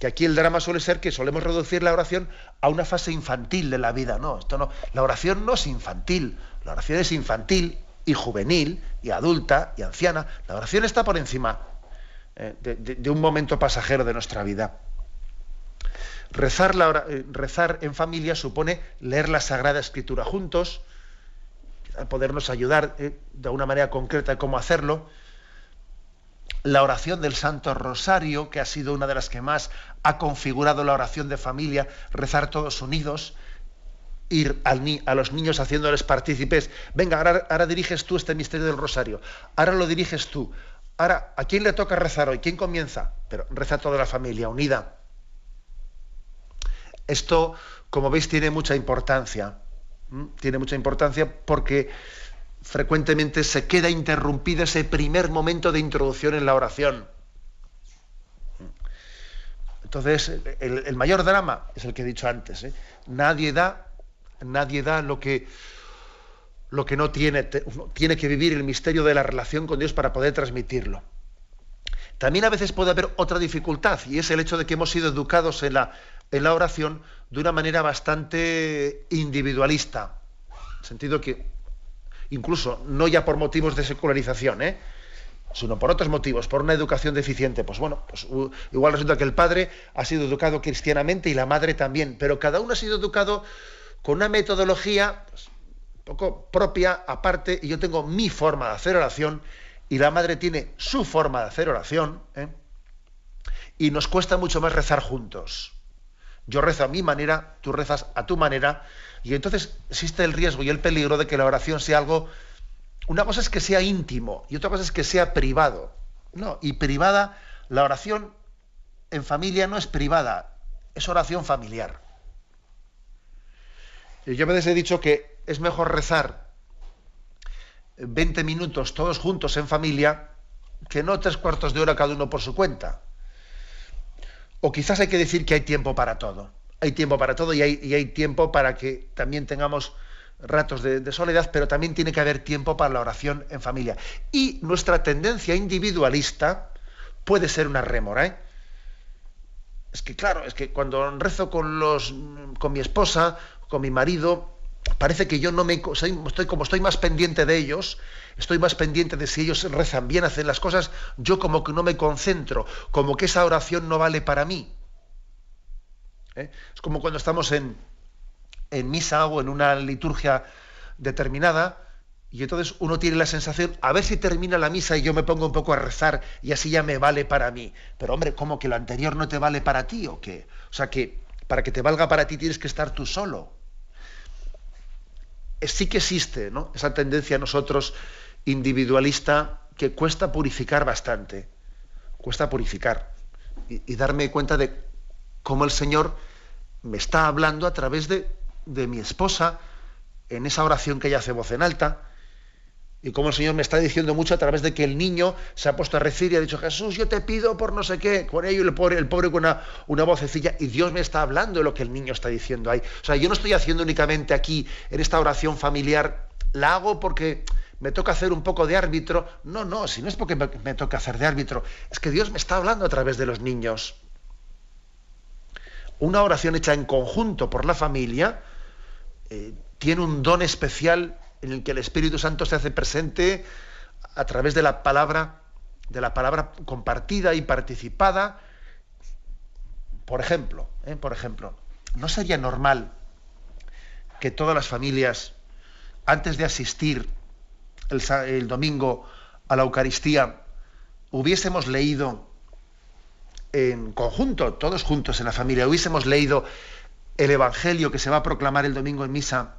Que aquí el drama suele ser que solemos reducir la oración a una fase infantil de la vida. No, esto no. La oración no es infantil. La oración es infantil y juvenil y adulta y anciana. La oración está por encima eh, de un momento pasajero de nuestra vida. Rezar, la, eh, rezar en familia supone leer la Sagrada Escritura juntos, podernos ayudar eh, de una manera concreta cómo hacerlo. La oración del Santo Rosario, que ha sido una de las que más ha configurado la oración de familia, rezar todos unidos, ir a los niños haciéndoles partícipes. Venga, ahora, ahora, diriges tú este misterio del Rosario, ahora lo diriges tú. Ahora, ¿a quién le toca rezar hoy? ¿Quién comienza? Pero reza toda la familia, unida. Esto, como veis, tiene mucha importancia. Tiene mucha importancia porque frecuentemente se queda interrumpido ese primer momento de introducción en la oración. Entonces, el, mayor drama es el que he dicho antes. ¿eh? Nadie da, nadie da lo que, lo que no tiene. Tiene que vivir el misterio de la relación con Dios para poder transmitirlo. También a veces puede haber otra dificultad y es el hecho de que hemos sido educados en la en la oración de una manera bastante individualista. En sentido que, incluso, no ya por motivos de secularización, ¿eh? sino por otros motivos, por una educación deficiente. Pues bueno, pues igual resulta que el padre ha sido educado cristianamente y la madre también, pero cada uno ha sido educado con una metodología pues, un poco propia, aparte, y yo tengo mi forma de hacer oración y la madre tiene su forma de hacer oración, ¿eh? y nos cuesta mucho más rezar juntos. Yo rezo a mi manera, tú rezas a tu manera, y entonces existe el riesgo y el peligro de que la oración sea algo una cosa es que sea íntimo y otra cosa es que sea privado. No, y privada, la oración en familia no es privada, es oración familiar. Yo a veces he dicho que es mejor rezar 20 minutos todos juntos en familia que no tres cuartos de hora cada uno por su cuenta. O quizás hay que decir que hay tiempo para todo. Hay tiempo para todo y hay, y hay tiempo para que también tengamos ratos de, soledad, pero también tiene que haber tiempo para la oración en familia. Y nuestra tendencia individualista puede ser una rémora. ¿eh? Es que claro, es que cuando rezo con los con mi esposa, con mi marido, parece que yo no me estoy como estoy más pendiente de ellos, estoy más pendiente de si ellos rezan bien, hacen las cosas, yo como que no me concentro, como que esa oración no vale para mí. ¿eh? Es como cuando estamos en, en misa o en una liturgia determinada, y entonces uno tiene la sensación, a ver si termina la misa y yo me pongo un poco a rezar y así ya me vale para mí. Pero hombre, ¿cómo que lo anterior no te vale para ti o qué? O sea que para que te valga para ti tienes que estar tú solo. Sí que existe ¿no? esa tendencia nosotros individualista que cuesta purificar bastante. Cuesta purificar. Y, y darme cuenta de cómo el Señor me está hablando a través de de mi esposa en esa oración que ella hace voz en alta. Y como el Señor me está diciendo mucho a través de que el niño se ha puesto a recibir y ha dicho, Jesús, yo te pido por no sé qué, con ello el pobre, el pobre con una, una vocecilla, y Dios me está hablando de lo que el niño está diciendo ahí. O sea, yo no estoy haciendo únicamente aquí, en esta oración familiar, la hago porque me toca hacer un poco de árbitro. No, no, si no es porque me, me toca hacer de árbitro, es que Dios me está hablando a través de los niños. Una oración hecha en conjunto por la familia, eh, tiene un don especial en el que el Espíritu Santo se hace presente a través de la palabra, de la palabra compartida y participada. Por ejemplo, ¿eh? por ejemplo, ¿no sería normal que todas las familias, antes de asistir el, el domingo a la Eucaristía, hubiésemos leído en conjunto, todos juntos en la familia, hubiésemos leído el Evangelio que se va a proclamar el domingo en misa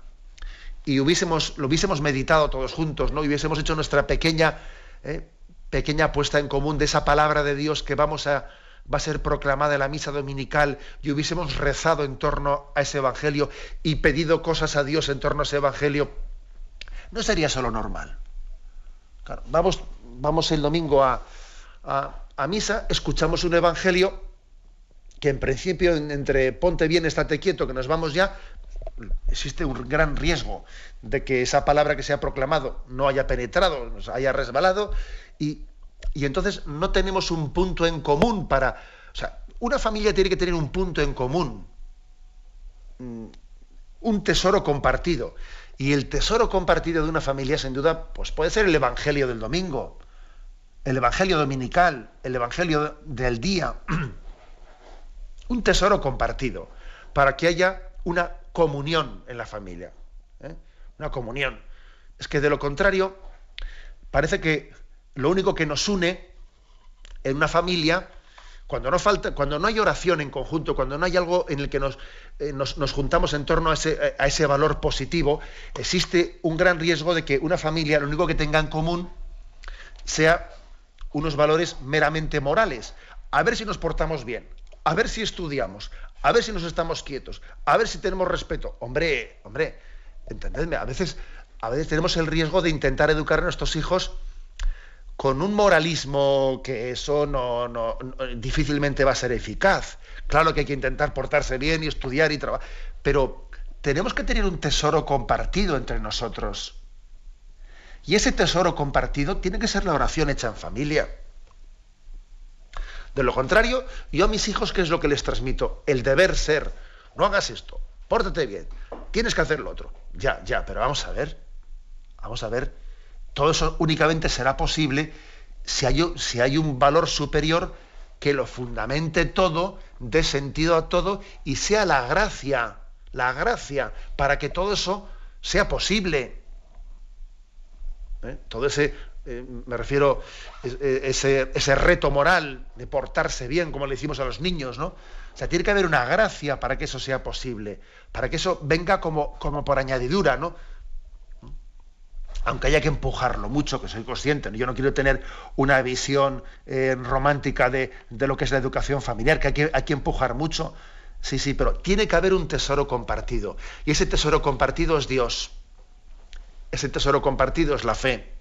y hubiésemos, lo hubiésemos meditado todos juntos, ¿no? Y hubiésemos hecho nuestra pequeña, ¿eh? pequeña puesta en común de esa palabra de Dios que vamos a, va a ser proclamada en la misa dominical y hubiésemos rezado en torno a ese Evangelio y pedido cosas a Dios en torno a ese Evangelio, no sería solo normal. vamos, vamos el domingo a, a misa, escuchamos un Evangelio que en principio entre ponte bien, estate quieto, que nos vamos ya, existe un gran riesgo de que esa palabra que se ha proclamado no haya penetrado, nos haya resbalado, y, y entonces no tenemos un punto en común para... O sea, una familia tiene que tener un punto en común, mm, un tesoro compartido. Y el tesoro compartido de una familia, sin duda, pues puede ser el Evangelio del domingo, el Evangelio dominical, el Evangelio del día. un tesoro compartido, para que haya una comunión en la familia. ¿eh? Una comunión. Es que de lo contrario, parece que lo único que nos une en una familia, cuando no, falta, cuando no hay oración en conjunto, cuando no hay algo en el que nos, eh, nos, juntamos en torno a ese, a ese valor positivo, existe un gran riesgo de que una familia lo único que tenga en común sea unos valores meramente morales. A ver si nos portamos bien, a ver si estudiamos, a ver si nos estamos quietos, a ver si tenemos respeto. Hombre, hombre, entendedme, a veces, a veces tenemos el riesgo de intentar educar a nuestros hijos con un moralismo que eso no, no, difícilmente va a ser eficaz. Claro que hay que intentar portarse bien y estudiar y trabajar, pero tenemos que tener un tesoro compartido entre nosotros. Y ese tesoro compartido tiene que ser la oración hecha en familia. De lo contrario, yo a mis hijos, ¿qué es lo que les transmito? El deber ser. No hagas esto, pórtate bien, tienes que hacer lo otro. Ya, ya, pero vamos a ver, vamos a ver, todo eso únicamente será posible si hay, si hay un valor superior que lo fundamente todo, dé sentido a todo y sea la gracia, la gracia, para que todo eso sea posible. ¿Eh? Todo ese, eh, me refiero, eh, ese, ese, reto moral de portarse bien, como le decimos a los niños, ¿no? O sea, tiene que haber una gracia para que eso sea posible, para que eso venga como, por añadidura, ¿no? aunque haya que empujarlo mucho, que soy consciente, yo no quiero tener una visión eh, romántica de, lo que es la educación familiar, que que hay que empujar mucho, sí, sí, pero tiene que haber un tesoro compartido. Y ese tesoro compartido es Dios. Ese tesoro compartido es la fe.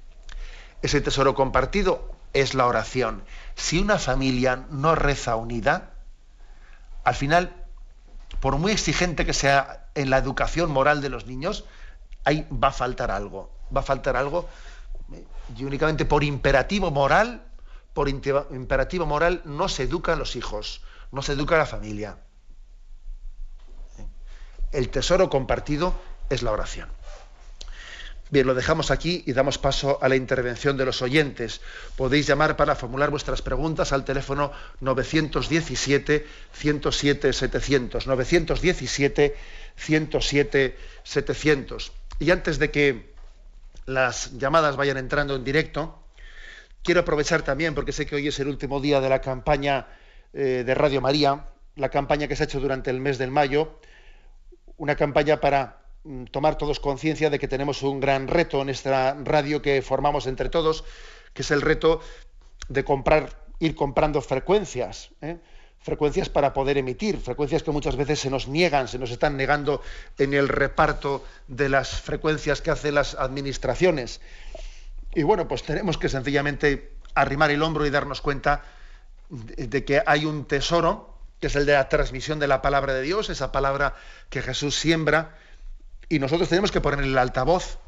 Ese tesoro compartido es la oración. Si una familia no reza unida, al final, por muy exigente que sea en la educación moral de los niños, ahí va a faltar algo va a faltar algo y únicamente por imperativo moral, por imperativo moral no se educan los hijos, no se educa la familia. El tesoro compartido es la oración. Bien, lo dejamos aquí y damos paso a la intervención de los oyentes. Podéis llamar para formular vuestras preguntas al teléfono 917-107-700. 917-107-700. Y antes de que las llamadas vayan entrando en directo. Quiero aprovechar también, porque sé que hoy es el último día de la campaña eh, de Radio María, la campaña que se ha hecho durante el mes del mayo, una campaña para tomar todos conciencia de que tenemos un gran reto en esta radio que formamos entre todos, que es el reto de comprar, ir comprando frecuencias. ¿eh? frecuencias para poder emitir, frecuencias que muchas veces se nos niegan, se nos están negando en el reparto de las frecuencias que hacen las administraciones. Y bueno, pues tenemos que sencillamente arrimar el hombro y darnos cuenta de que hay un tesoro, que es el de la transmisión de la palabra de Dios, esa palabra que Jesús siembra, y nosotros tenemos que poner el altavoz.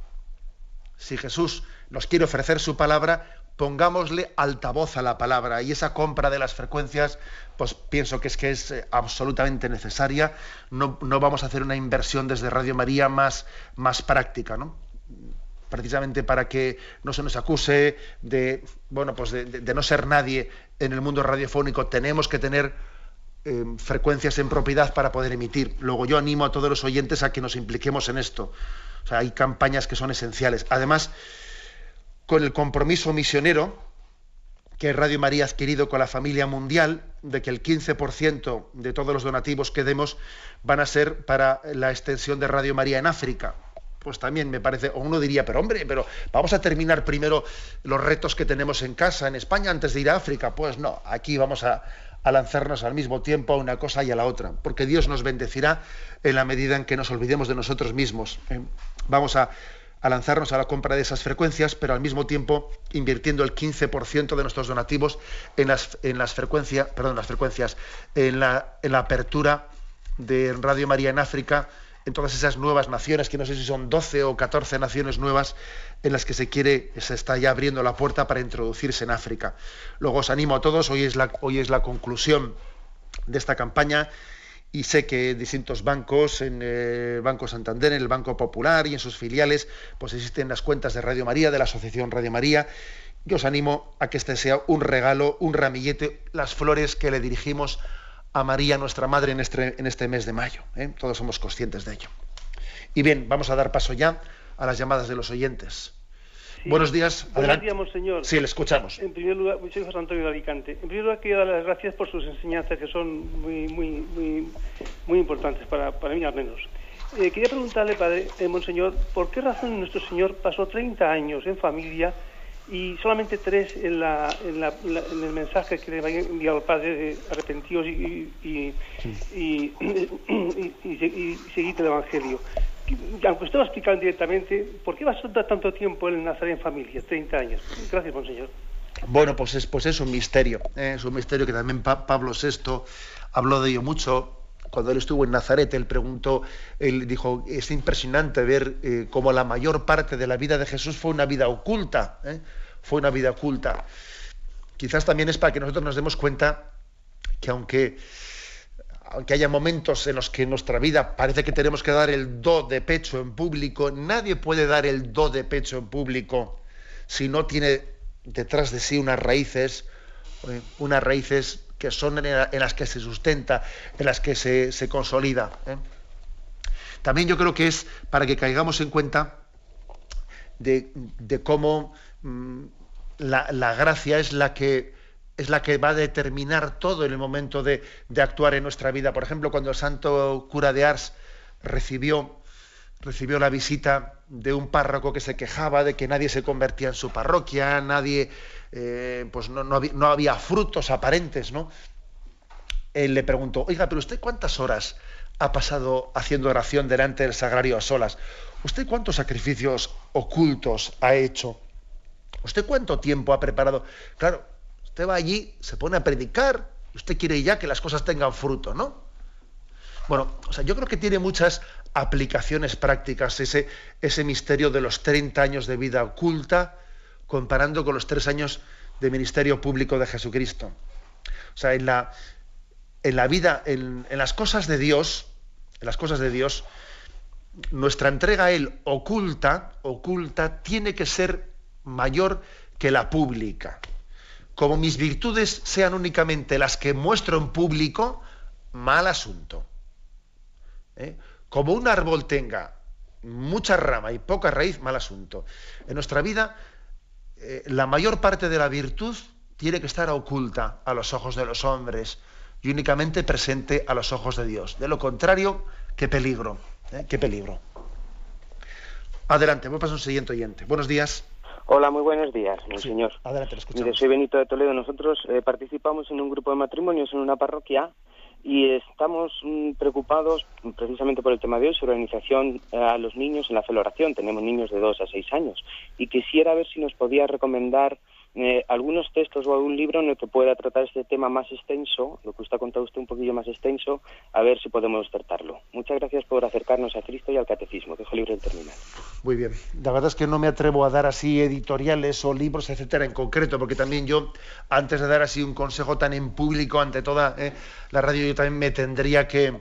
Si Jesús nos quiere ofrecer su palabra, pongámosle altavoz a la palabra y esa compra de las frecuencias, pues pienso que es que es eh, absolutamente necesaria. No, vamos a hacer una inversión desde Radio María más, más práctica, ¿no? precisamente para que no se nos acuse de bueno pues de, no ser nadie en el mundo radiofónico tenemos que tener eh, frecuencias en propiedad para poder emitir luego yo animo a todos los oyentes a que nos impliquemos en esto o sea hay campañas que son esenciales además con el compromiso misionero que Radio María ha adquirido con la familia mundial, de que el 15% de todos los donativos que demos van a ser para la extensión de Radio María en África. Pues también me parece, o uno diría, pero hombre, pero vamos a terminar primero los retos que tenemos en casa, en España, antes de ir a África. Pues no, aquí vamos a, lanzarnos al mismo tiempo a una cosa y a la otra, porque Dios nos bendecirá en la medida en que nos olvidemos de nosotros mismos. ¿eh? Vamos a a lanzarnos a la compra de esas frecuencias, pero al mismo tiempo invirtiendo el 15% de nuestros donativos en las, en las frecuencias, perdón, las frecuencias, en la, en la apertura de Radio María en África, en todas esas nuevas naciones, que no sé si son 12 o 14 naciones nuevas en las que se quiere, se está ya abriendo la puerta para introducirse en África. Luego os animo a todos, hoy es la, hoy es la conclusión de esta campaña y sé que distintos bancos, en el Banco Santander, en el Banco Popular y en sus filiales, pues existen las cuentas de Radio María, de la Asociación Radio María. Yo os animo a que este sea un regalo, un ramillete, las flores que le dirigimos María, nuestra Madre, en este, en este mes de mayo. ¿eh? Todos somos conscientes de ello. Y bien, vamos a dar paso ya a las llamadas de los oyentes. Buenos días. Buenos días, monseñor. Sí, le escuchamos. En primer lugar, soy José Antonio de Alicante. En primer lugar, quiero dar las gracias por sus enseñanzas, que son muy, muy, muy, muy importantes, para, para mí al menos. Eh, quería preguntarle, padre, eh, monseñor, ¿por qué razón nuestro Señor pasó 30 años en familia y solamente tres en, la, en, la, en el mensaje que le había enviado al Padre de arrepentidos y, y, y, y, seguid el Evangelio? aunque usted lo ha directamente, ¿por qué va a estar tanto tiempo en Nazaret en familia? 30 años. Gracias, monseñor. Bueno, pues es, pues es un misterio. ¿eh? Es un misterio que también Pablo VI habló de ello mucho. Cuando él estuvo en Nazaret, él preguntó, él dijo, es impresionante ver eh, cómo la mayor parte de la vida de Jesús fue una vida oculta. ¿eh? Fue una vida oculta. Quizás también es para que nosotros nos demos cuenta que aunque aunque haya momentos en los que en nuestra vida parece que tenemos que dar el do de pecho en público, nadie puede dar el do de pecho en público si no tiene detrás de sí unas raíces, eh, unas raíces que son en, las que se sustenta, en las que se, consolida. ¿eh? También yo creo que es para que caigamos en cuenta de, cómo mm, la, gracia es la que es la que va a determinar todo en el momento de, de, actuar en nuestra vida. Por ejemplo, cuando el santo cura de Ars recibió, recibió la visita de un párroco que se quejaba de que nadie se convertía en su parroquia, nadie, eh, pues no, había, frutos aparentes, ¿no? Él le preguntó, oiga, pero usted cuántas horas ha pasado haciendo oración delante del sagrario a solas? ¿Usted cuántos sacrificios ocultos ha hecho? ¿Usted cuánto tiempo ha preparado? Claro, usted va allí, se pone a predicar, usted quiere ya que las cosas tengan fruto, ¿no? Bueno, o sea, yo creo que tiene muchas aplicaciones prácticas ese, ese misterio de los 30 años de vida oculta comparando con los tres años de ministerio público de Jesucristo. O sea, en la, en la vida, en, las cosas de Dios, en las cosas de Dios, nuestra entrega a Él oculta, oculta, tiene que ser mayor que la pública. Como mis virtudes sean únicamente las que muestro en público, mal asunto. ¿Eh? Como un árbol tenga mucha rama y poca raíz, mal asunto. En nuestra vida, eh, la mayor parte de la virtud tiene que estar oculta a los ojos de los hombres y únicamente presente a los ojos de Dios. De lo contrario, qué peligro, ¿eh? qué peligro. Adelante, voy a pasar un siguiente oyente. Buenos días. Hola, muy buenos días, señor. Adelante, lo escuchamos. soy Benito de Toledo. Nosotros eh, participamos en un grupo de matrimonios en una parroquia y estamos mm, preocupados precisamente por el tema de hoy sobre la iniciación eh, a los niños en la celebración. Tenemos niños de 2 a 6 años y quisiera ver si nos podía recomendar eh, algunos textos o algún libro en el que pueda tratar este tema más extenso, lo que usted ha contado usted un poquillo más extenso, a ver si podemos tratarlo. Muchas gracias por acercarnos a Cristo y al catecismo. Dejo libre el terminal. Muy bien. La verdad es que no me atrevo a dar así editoriales o libros, etcétera, en concreto, porque también yo, antes de dar así un consejo tan en público ante toda eh, la radio, yo también me tendría que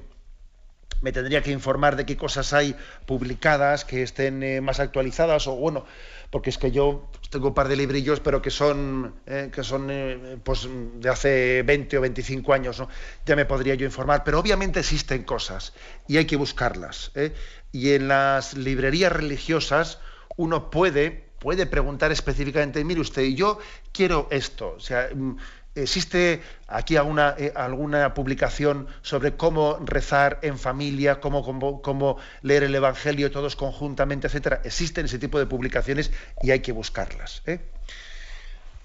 me tendría que informar de qué cosas hay publicadas que estén eh, más actualizadas o bueno porque es que yo tengo un par de librillos, pero que son, eh, que son eh, pues, de hace 20 o 25 años, ¿no? ya me podría yo informar, pero obviamente existen cosas y hay que buscarlas. ¿eh? Y en las librerías religiosas uno puede, puede preguntar específicamente, mire usted, yo quiero esto, o sea, mm, ¿Existe aquí alguna, eh, alguna publicación sobre cómo rezar en familia, cómo, cómo, leer el Evangelio todos conjuntamente, etcétera? Existen ese tipo de publicaciones y hay que buscarlas. ¿eh?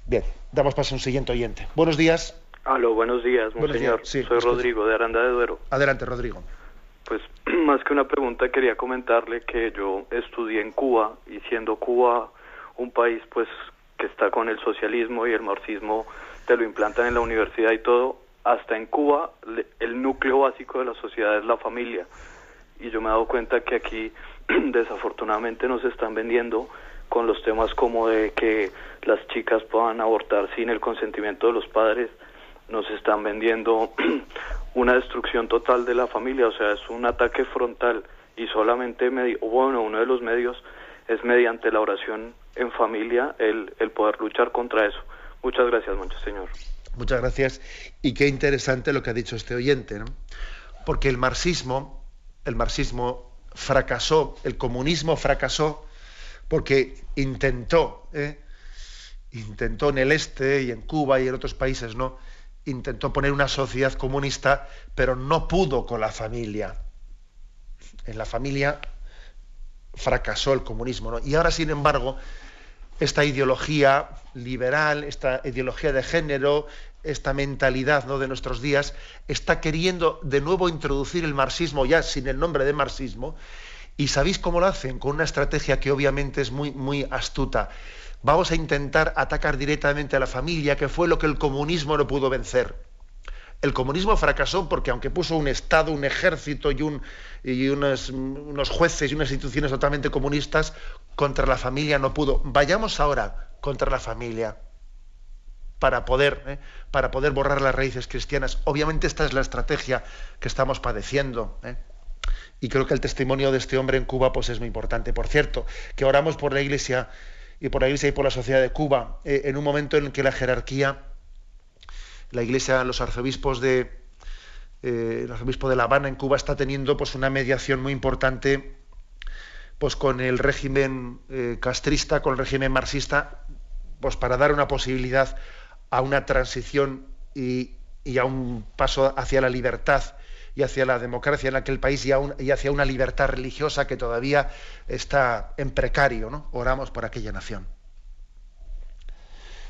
Bien, damos paso a un siguiente oyente. Buenos días. Aló, buenos días, monseñor. Soy Rodrigo de Aranda de Duero. Adelante, Rodrigo. Pues más que una pregunta quería comentarle que yo estudié en Cuba y siendo Cuba un país pues que está con el socialismo y el marxismo te lo implantan en la universidad y todo, hasta en Cuba el núcleo básico de la sociedad es la familia. Y yo me he dado cuenta que aquí desafortunadamente nos están vendiendo con los temas como de que las chicas puedan abortar sin el consentimiento de los padres, nos están vendiendo una destrucción total de la familia, o sea, es un ataque frontal y solamente, bueno, uno de los medios es mediante la oración en familia el, el poder luchar contra eso. Muchas gracias, Señor. Muchas gracias. Y qué interesante lo que ha dicho este oyente, ¿no? Porque el marxismo, el marxismo fracasó, el comunismo fracasó porque intentó, ¿eh? intentó en el este y en Cuba y en otros países, ¿no? Intentó poner una sociedad comunista, pero no pudo con la familia. En la familia fracasó el comunismo, ¿no? Y ahora, sin embargo, esta ideología liberal, esta ideología de género, esta mentalidad ¿no? de nuestros días, está queriendo de nuevo introducir el marxismo ya sin el nombre de marxismo. ¿Y sabéis cómo lo hacen? Con una estrategia que obviamente es muy, muy astuta. Vamos a intentar atacar directamente a la familia, que fue lo que el comunismo no pudo vencer. El comunismo fracasó porque aunque puso un Estado, un ejército y, un, y unos, unos, jueces y unas instituciones totalmente comunistas, contra la familia no pudo. Vayamos ahora contra la familia para poder, ¿eh? para poder borrar las raíces cristianas. Obviamente esta es la estrategia que estamos padeciendo. ¿eh? Y creo que el testimonio de este hombre en Cuba pues, es muy importante. Por cierto, que oramos por la Iglesia y por la Iglesia y por la sociedad de Cuba, eh, en un momento en el que la jerarquía, la Iglesia, los arzobispos de, eh, el arzobispo de La Habana en Cuba está teniendo pues una mediación muy importante pues con el régimen eh, castrista, con el régimen marxista, pues para dar una posibilidad a una transición y, a un paso hacia la libertad y hacia la democracia en aquel país y, y, hacia una libertad religiosa que todavía está en precario. ¿no? Oramos por aquella nación.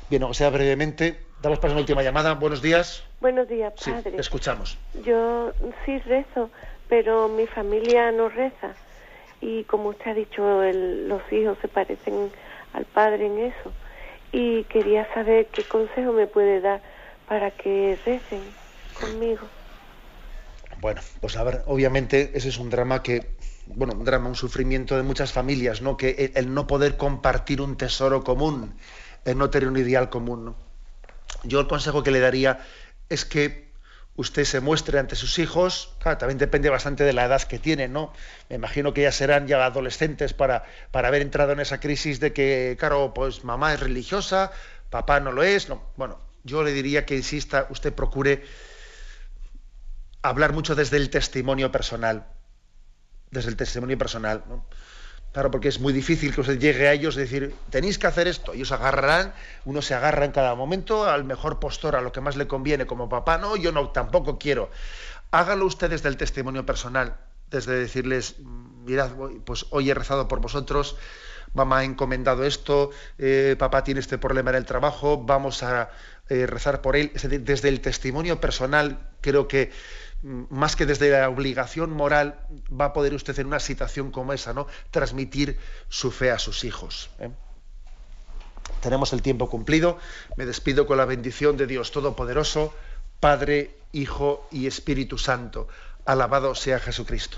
Bien, o sea, brevemente, damos paso a una última llamada. Buenos días. Buenos días, padre. Sí, escuchamos. Yo sí rezo, pero mi familia no reza. Y como usted ha dicho, los hijos se parecen al padre en eso. Y quería saber qué consejo me puede dar para que recen conmigo. Bueno, pues a ver, obviamente ese es un drama que, bueno, un drama, un sufrimiento de muchas familias, ¿no? Que el no poder compartir un tesoro común, el no tener un ideal común, ¿no? Yo el consejo que le daría es que usted se muestre ante sus hijos, claro, también depende bastante de la edad que tienen, ¿no? Me imagino que ya serán ya adolescentes para, para haber entrado en esa crisis de que, claro, pues mamá es religiosa, papá no lo es, no. Bueno, yo le diría que insista, usted procure hablar mucho desde el testimonio personal, desde el testimonio personal, ¿no? Claro, porque es muy difícil que usted llegue a ellos y decir, tenéis que hacer esto. Ellos agarrarán, uno se agarra en cada momento al mejor postor, a lo que más le conviene como papá. No, yo no, tampoco quiero. Hágalo usted desde el testimonio personal, desde decirles, mirad, pues hoy he rezado por vosotros, mamá ha encomendado esto, eh, papá tiene este problema en el trabajo, vamos a eh, rezar por él. Desde el testimonio personal creo que más que desde la obligación moral, va a poder usted en una situación como esa, ¿no? Transmitir su fe a sus hijos. ¿eh? Tenemos el tiempo cumplido. Me despido con la bendición de Dios Todopoderoso, Padre, Hijo y Espíritu Santo. Alabado sea Jesucristo.